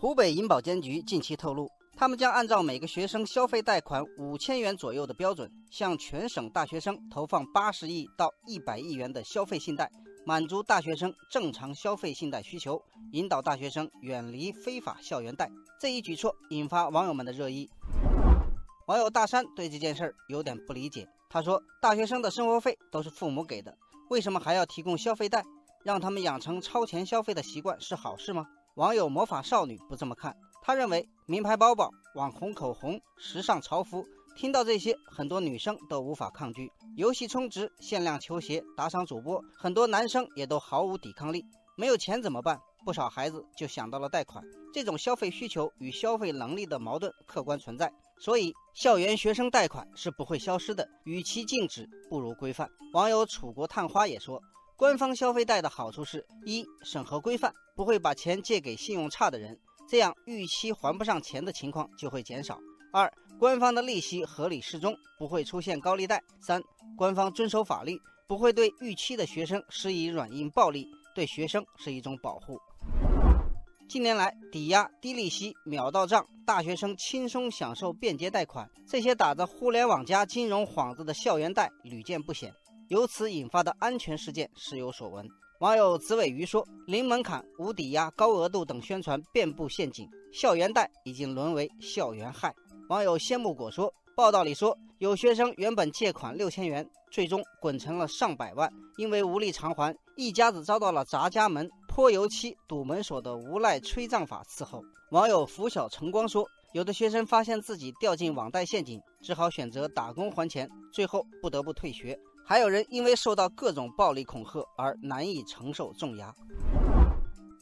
湖北银保监局近期透露，他们将按照每个学生消费贷款五千元左右的标准，向全省大学生投放八十亿到一百亿元的消费信贷，满足大学生正常消费信贷需求，引导大学生远离非法校园贷。这一举措引发网友们的热议。网友大山对这件事儿有点不理解，他说：“大学生的生活费都是父母给的，为什么还要提供消费贷？让他们养成超前消费的习惯是好事吗？”网友魔法少女不这么看，她认为名牌包包、网红口红、时尚潮服，听到这些，很多女生都无法抗拒。游戏充值、限量球鞋、打赏主播，很多男生也都毫无抵抗力。没有钱怎么办？不少孩子就想到了贷款。这种消费需求与消费能力的矛盾客观存在，所以校园学生贷款是不会消失的。与其禁止，不如规范。网友楚国探花也说。官方消费贷的好处是：一、审核规范，不会把钱借给信用差的人，这样逾期还不上钱的情况就会减少；二、官方的利息合理适中，不会出现高利贷；三、官方遵守法律，不会对逾期的学生施以软硬暴力，对学生是一种保护。近年来，抵押、低利息、秒到账，大学生轻松享受便捷贷款，这些打着互联网加金融幌子的校园贷屡见不鲜。由此引发的安全事件时有所闻。网友紫尾鱼说：“零门槛、无抵押、高额度等宣传遍布陷阱，校园贷已经沦为校园害。”网友仙木果说：“报道里说，有学生原本借款六千元，最终滚成了上百万，因为无力偿还，一家子遭到了砸家门、泼油漆、堵门锁的无赖催账法伺候。”网友拂晓晨光说：“有的学生发现自己掉进网贷陷阱，只好选择打工还钱，最后不得不退学。”还有人因为受到各种暴力恐吓而难以承受重压。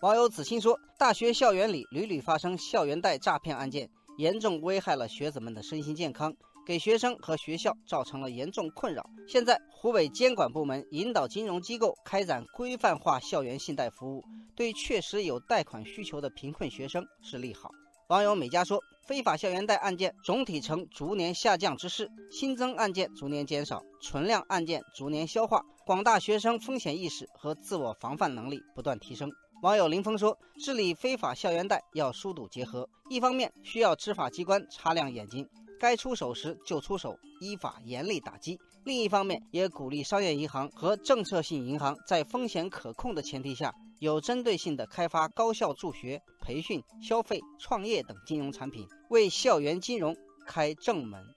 网友子欣说：“大学校园里屡屡发生校园贷诈骗案件，严重危害了学子们的身心健康，给学生和学校造成了严重困扰。现在湖北监管部门引导金融机构开展规范化校园信贷服务，对确实有贷款需求的贫困学生是利好。”网友美嘉说：“非法校园贷案件总体呈逐年下降之势，新增案件逐年减少，存量案件逐年消化，广大学生风险意识和自我防范能力不断提升。”网友林峰说：“治理非法校园贷要疏堵结合，一方面需要执法机关擦亮眼睛，该出手时就出手，依法严厉打击；另一方面也鼓励商业银行和政策性银行在风险可控的前提下。”有针对性地开发高校助学、培训、消费、创业等金融产品，为校园金融开正门。